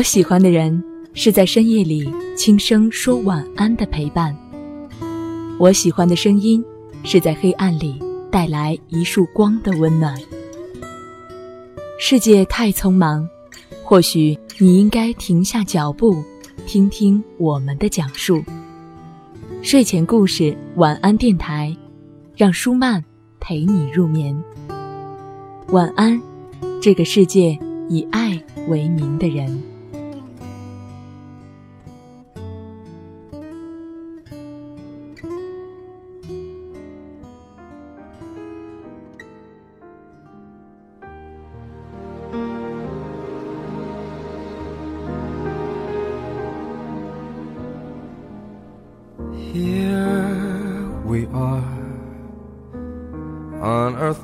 我喜欢的人是在深夜里轻声说晚安的陪伴。我喜欢的声音是在黑暗里带来一束光的温暖。世界太匆忙，或许你应该停下脚步，听听我们的讲述。睡前故事，晚安电台，让舒曼陪你入眠。晚安，这个世界以爱为名的人。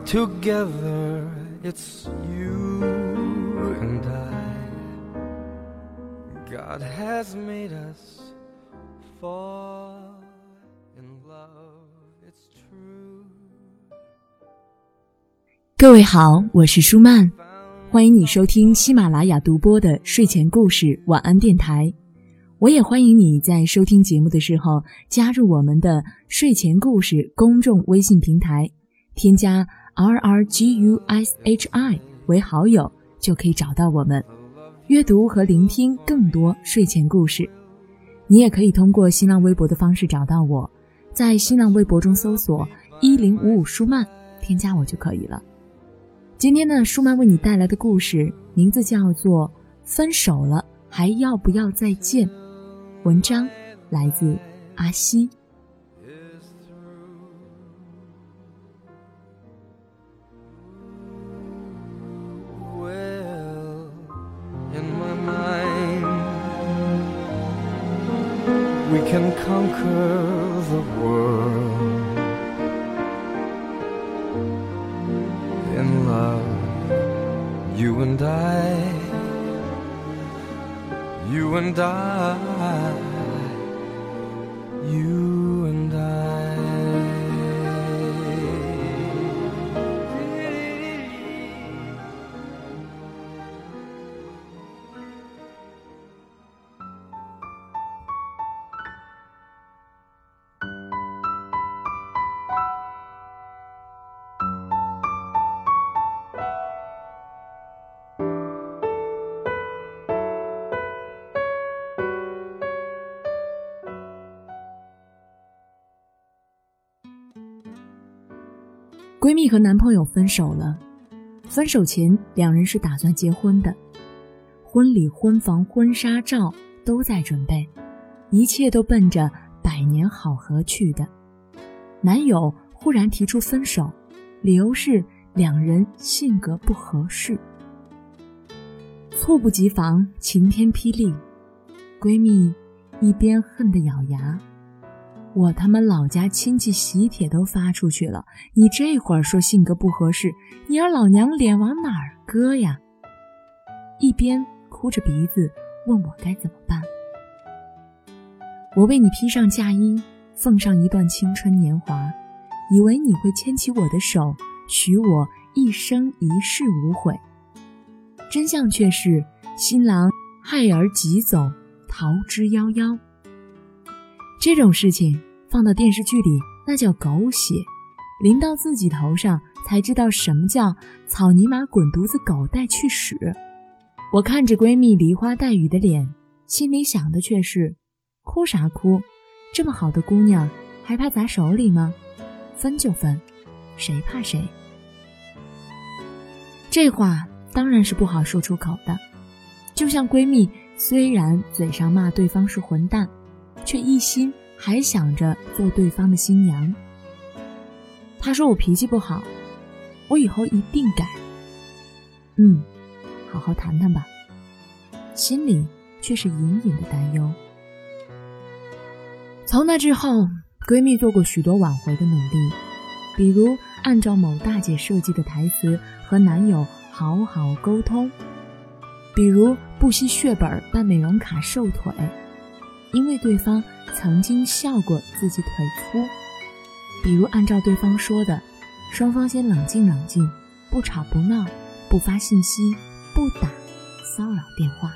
Together it's you and i. God has made us fall in love. It's true. 各位好我是舒曼。欢迎你收听喜马拉雅独播的睡前故事晚安电台。我也欢迎你在收听节目的时候加入我们的睡前故事公众微信平台添加 R R G U S H I 为好友就可以找到我们，阅读和聆听更多睡前故事。你也可以通过新浪微博的方式找到我，在新浪微博中搜索一零五五舒曼，添加我就可以了。今天呢，舒曼为你带来的故事名字叫做《分手了还要不要再见》，文章来自阿西。Can conquer the world in love. You and i you and i 闺蜜和男朋友分手了，分手前两人是打算结婚的，婚礼、婚房、婚纱照都在准备，一切都奔着百年好合去的。男友忽然提出分手，理由是两人性格不合适。猝不及防，晴天霹雳，闺蜜一边恨得咬牙。我他妈老家亲戚喜帖都发出去了，你这会儿说性格不合适，你让老娘脸往哪儿搁呀？一边哭着鼻子问我该怎么办。我为你披上嫁衣，奉上一段青春年华，以为你会牵起我的手，许我一生一世无悔。真相却是新郎害儿急走，逃之夭夭。这种事情放到电视剧里，那叫狗血；淋到自己头上，才知道什么叫草泥马滚犊子，狗带去屎。我看着闺蜜梨花带雨的脸，心里想的却是：哭啥哭？这么好的姑娘，还怕砸手里吗？分就分，谁怕谁？这话当然是不好说出口的。就像闺蜜，虽然嘴上骂对方是混蛋。却一心还想着做对方的新娘。他说我脾气不好，我以后一定改。嗯，好好谈谈吧。心里却是隐隐的担忧。从那之后，闺蜜做过许多挽回的努力，比如按照某大姐设计的台词和男友好好沟通，比如不惜血本办美容卡瘦腿。因为对方曾经笑过自己腿粗，比如按照对方说的，双方先冷静冷静，不吵不闹，不发信息，不打骚扰电话。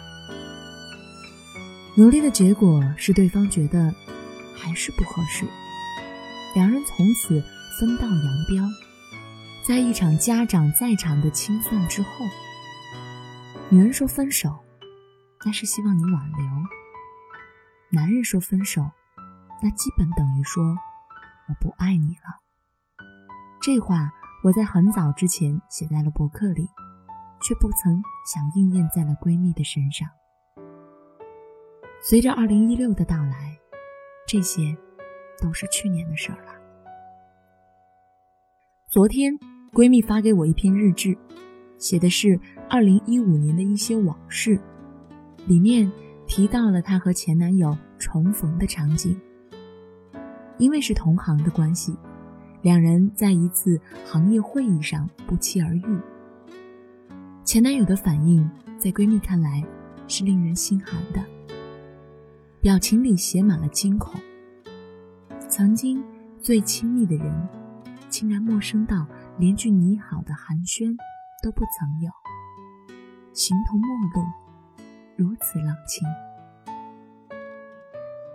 努力的结果是对方觉得还是不合适，两人从此分道扬镳。在一场家长在场的清算之后，女人说分手，那是希望你挽留；男人说分手，那基本等于说我不爱你了。这话我在很早之前写在了博客里，却不曾想应验在了闺蜜的身上。随着二零一六的到来，这些都是去年的事儿了。昨天，闺蜜发给我一篇日志，写的是二零一五年的一些往事，里面提到了她和前男友重逢的场景。因为是同行的关系，两人在一次行业会议上不期而遇。前男友的反应，在闺蜜看来是令人心寒的。表情里写满了惊恐。曾经最亲密的人，竟然陌生到连句你好的寒暄都不曾有，形同陌路，如此冷清。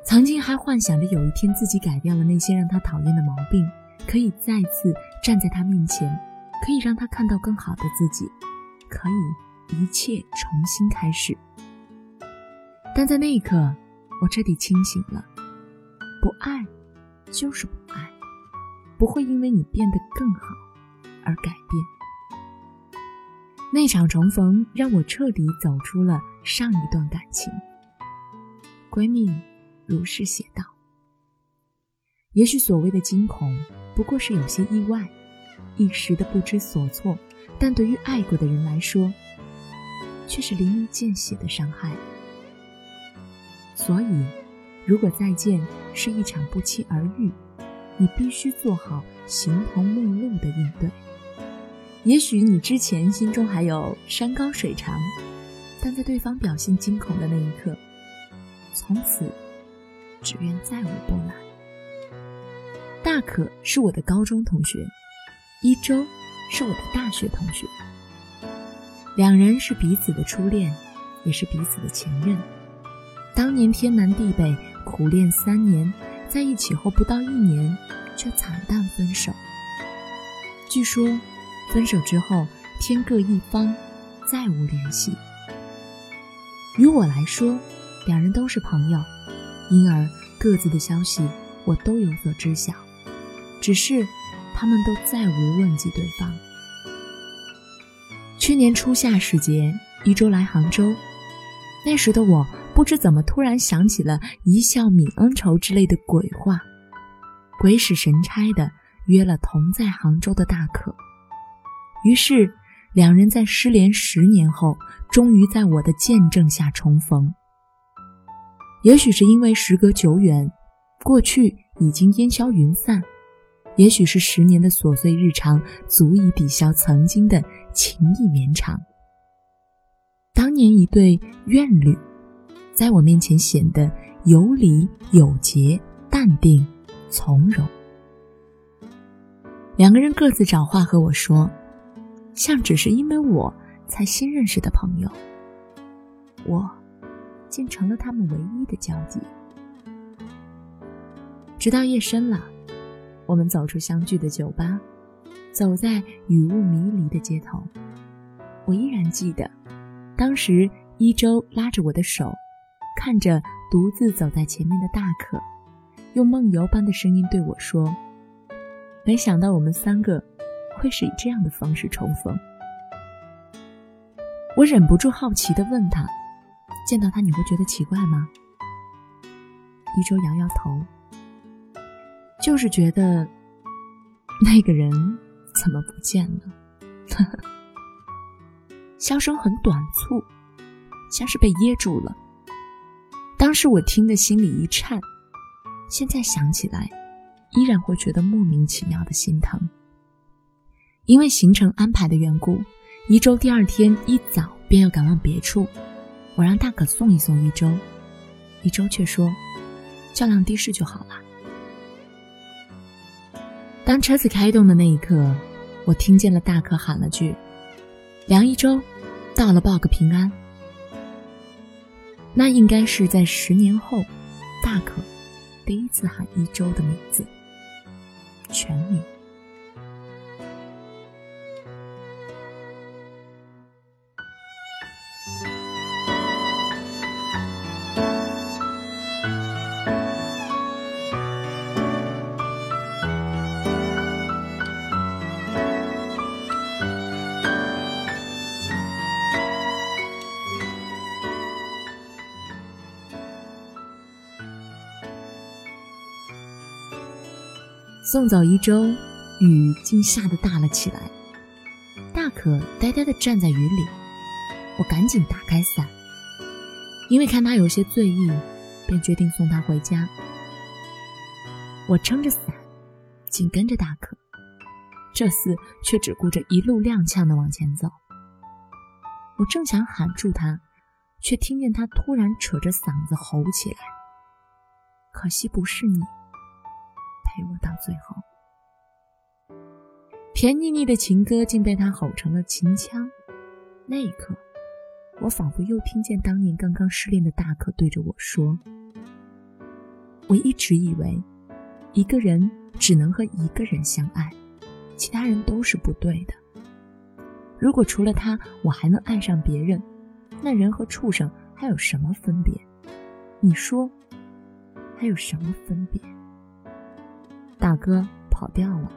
曾经还幻想着有一天自己改掉了那些让他讨厌的毛病，可以再次站在他面前，可以让他看到更好的自己，可以一切重新开始。但在那一刻。我彻底清醒了，不爱就是不爱，不会因为你变得更好而改变。那场重逢让我彻底走出了上一段感情。闺蜜如是写道：“也许所谓的惊恐，不过是有些意外，一时的不知所措，但对于爱过的人来说，却是淋漓见血的伤害。”所以，如果再见是一场不期而遇，你必须做好形同陌路的应对。也许你之前心中还有山高水长，但在对方表现惊恐的那一刻，从此只愿再无波澜。大可是我的高中同学，一周是我的大学同学，两人是彼此的初恋，也是彼此的前任。当年天南地北苦练三年，在一起后不到一年，却惨淡分手。据说，分手之后天各一方，再无联系。于我来说，两人都是朋友，因而各自的消息我都有所知晓，只是他们都再无问及对方。去年初夏时节，一周来杭州，那时的我。不知怎么突然想起了一笑泯恩仇之类的鬼话，鬼使神差的约了同在杭州的大可。于是两人在失联十年后，终于在我的见证下重逢。也许是因为时隔久远，过去已经烟消云散；也许是十年的琐碎日常足以抵消曾经的情意绵长。当年一对怨侣。在我面前显得有礼有节、淡定从容。两个人各自找话和我说，像只是因为我才新认识的朋友，我竟成了他们唯一的交集。直到夜深了，我们走出相聚的酒吧，走在雨雾迷离的街头，我依然记得，当时一周拉着我的手。看着独自走在前面的大可，用梦游般的声音对我说：“没想到我们三个会是以这样的方式重逢。”我忍不住好奇地问他：“见到他你会觉得奇怪吗？”一周摇摇头，就是觉得那个人怎么不见了？笑声很短促，像是被噎住了。当时我听得心里一颤，现在想起来，依然会觉得莫名其妙的心疼。因为行程安排的缘故，一周第二天一早便要赶往别处，我让大可送一送一周，一周却说叫辆的士就好了。当车子开动的那一刻，我听见了大可喊了句：“梁一周，到了，报个平安。”那应该是在十年后，大可第一次喊一周的名字，全名。送走一周，雨竟下得大了起来。大可呆呆地站在雨里，我赶紧打开伞，因为看他有些醉意，便决定送他回家。我撑着伞，紧跟着大可，这厮却只顾着一路踉跄地往前走。我正想喊住他，却听见他突然扯着嗓子吼起来：“可惜不是你。”陪我到最后，甜腻腻的情歌竟被他吼成了秦腔。那一刻，我仿佛又听见当年刚刚失恋的大可对着我说：“我一直以为，一个人只能和一个人相爱，其他人都是不对的。如果除了他，我还能爱上别人，那人和畜生还有什么分别？你说，还有什么分别？”大哥跑掉了，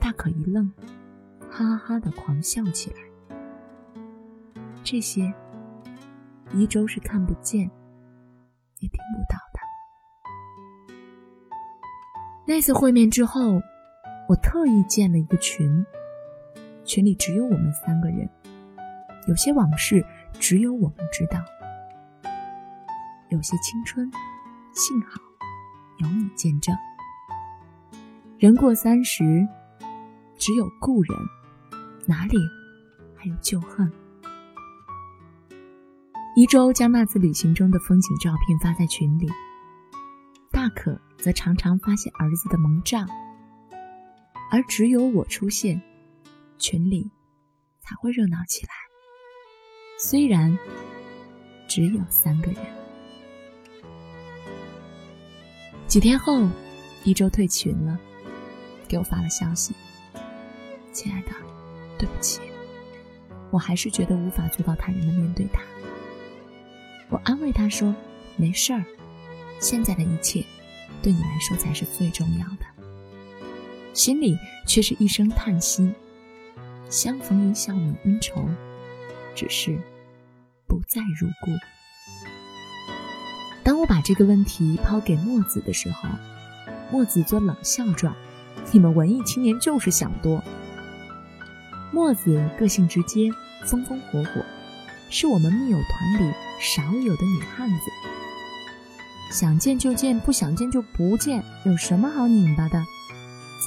大可一愣，哈哈哈的狂笑起来。这些，一周是看不见，也听不到的。那次会面之后，我特意建了一个群，群里只有我们三个人，有些往事只有我们知道，有些青春，幸好。有你见证，人过三十，只有故人，哪里还有旧恨？一周将那次旅行中的风景照片发在群里，大可则常常发现儿子的萌照，而只有我出现，群里才会热闹起来。虽然只有三个人。几天后，一周退群了，给我发了消息：“亲爱的，对不起，我还是觉得无法做到坦然的面对他。”我安慰他说：“没事儿，现在的一切对你来说才是最重要的。”心里却是一声叹息：“相逢一笑泯恩仇，只是不再如故。”我把这个问题抛给墨子的时候，墨子做冷笑状：“你们文艺青年就是想多。”墨子个性直接，风风火火，是我们密友团里少有的女汉子。想见就见，不想见就不见，有什么好拧巴的？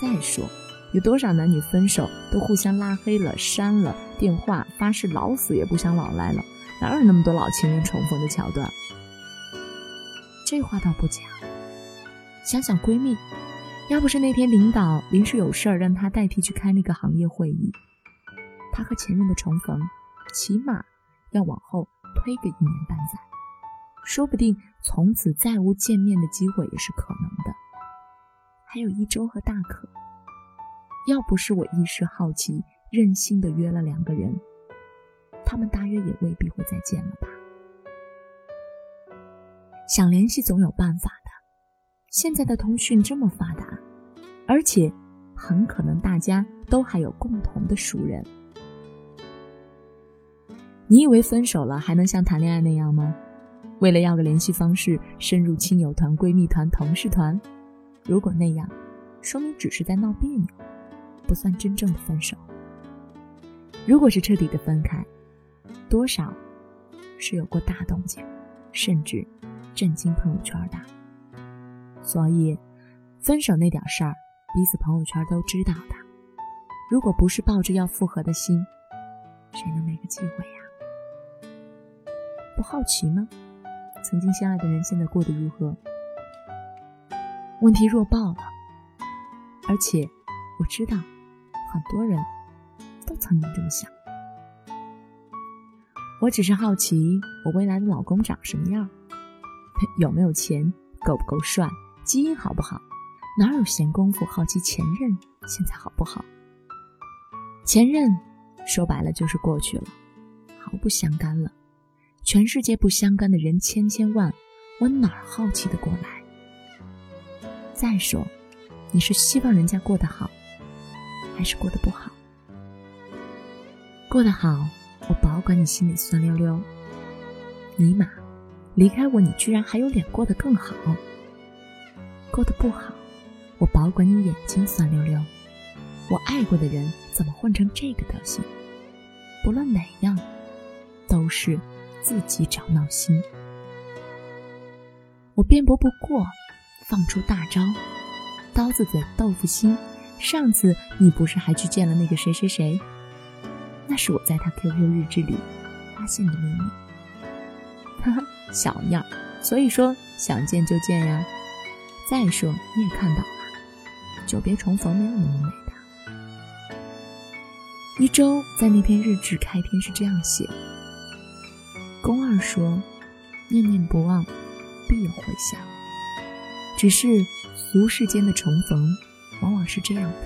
再说，有多少男女分手都互相拉黑了、删了电话，发誓老死也不想往来了？哪有那么多老情人重逢的桥段？这话倒不假，想想闺蜜，要不是那天领导临时有事儿让她代替去开那个行业会议，她和前任的重逢，起码要往后推个一年半载，说不定从此再无见面的机会也是可能的。还有一周和大可，要不是我一时好奇，任性的约了两个人，他们大约也未必会再见了吧。想联系总有办法的。现在的通讯这么发达，而且很可能大家都还有共同的熟人。你以为分手了还能像谈恋爱那样吗？为了要个联系方式，深入亲友团、闺蜜团、同事团？如果那样，说明只是在闹别扭，不算真正的分手。如果是彻底的分开，多少是有过大动静，甚至。震惊朋友圈的，所以分手那点事儿，彼此朋友圈都知道的。如果不是抱着要复合的心，谁能没个机会呀？不好奇吗？曾经相爱的人现在过得如何？问题弱爆了，而且我知道很多人都曾经这么想。我只是好奇，我未来的老公长什么样，有没有钱，够不够帅，基因好不好？哪有闲工夫好奇前任现在好不好？前任说白了就是过去了，毫不相干了。全世界不相干的人千千万，我哪儿好奇的过来？再说，你是希望人家过得好，还是过得不好？过得好，我保管你心里酸溜溜。尼玛，离开我，你居然还有脸过得更好？过得不好，我保管你眼睛酸溜溜。我爱过的人怎么混成这个德行？不论哪样，都是自己找闹心。我辩驳不过。放出大招，刀子嘴豆腐心。上次你不是还去见了那个谁谁谁？那是我在他 QQ 日志里发现的秘密。小样！所以说想见就见呀。再说你也看到了，久别重逢没有那么美的。一周在那篇日志开篇是这样写：宫二说，念念不忘，必有回响。只是俗世间的重逢，往往是这样的：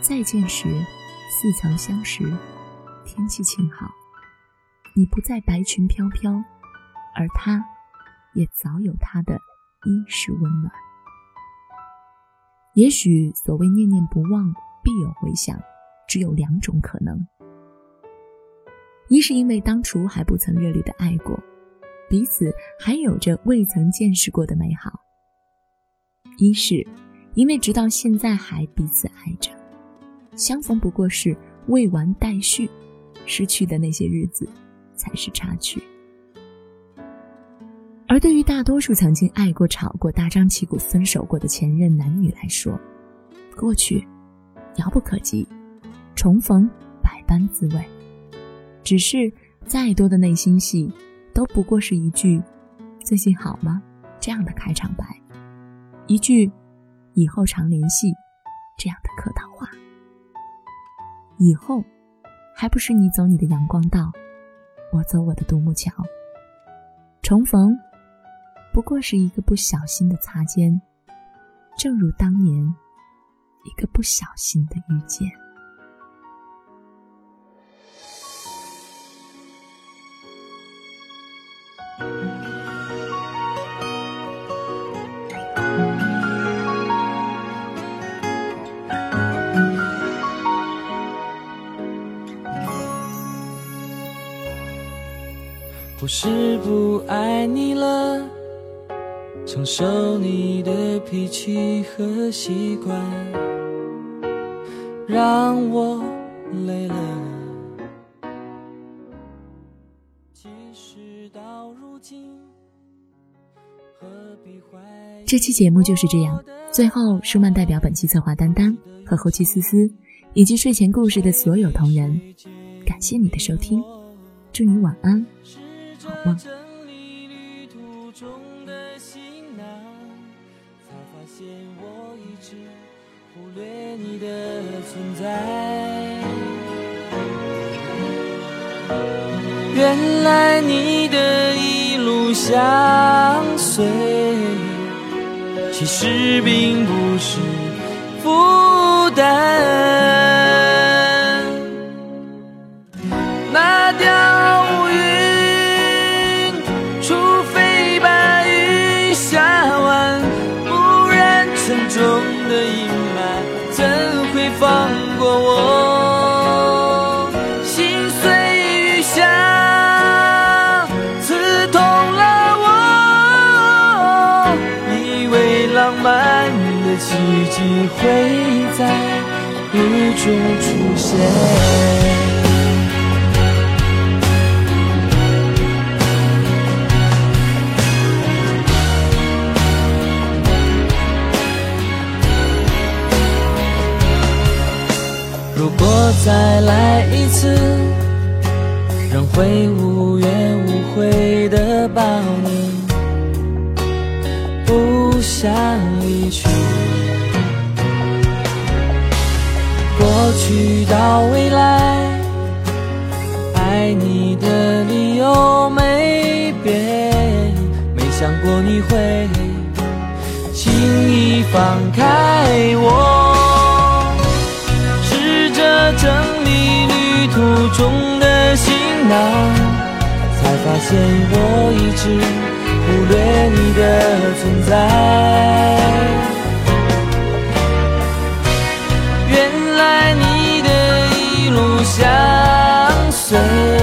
再见时，似曾相识，天气晴好，你不再白裙飘飘，而他，也早有他的衣食温暖。也许所谓念念不忘，必有回响，只有两种可能：一是因为当初还不曾热烈的爱过，彼此还有着未曾见识过的美好。一是，因为直到现在还彼此爱着，相逢不过是未完待续，失去的那些日子才是插曲。而对于大多数曾经爱过、吵过、大张旗鼓分手过的前任男女来说，过去遥不可及，重逢百般滋味。只是再多的内心戏，都不过是一句“最近好吗”这样的开场白。一句“以后常联系”这样的客套话，以后还不是你走你的阳光道，我走我的独木桥。重逢不过是一个不小心的擦肩，正如当年一个不小心的遇见。不是不爱你了，承受你的脾气和习惯，让我累了。这期节目就是这样。最后，舒曼代表本期策划丹丹和后期思思，以及睡前故事的所有同仁，感谢你的收听，祝你晚安。好梦？你的存在。原来你的一路相随，其实并不是负担。中出现。如果再来一次，仍会无怨无悔的抱你，不想离去。去到未来，爱你的理由没变，没想过你会轻易放开我。试着整理旅途中的行囊，才发现我一直忽略你的存在。相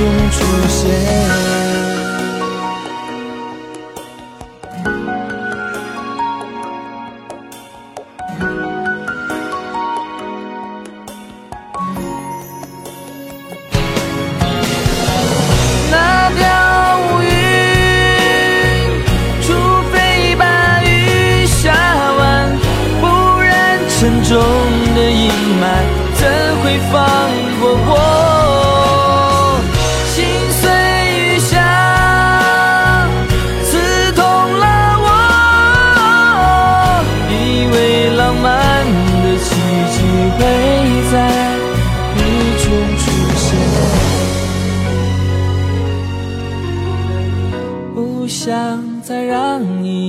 中出现。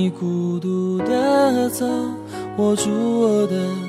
你孤独的走，握住我的。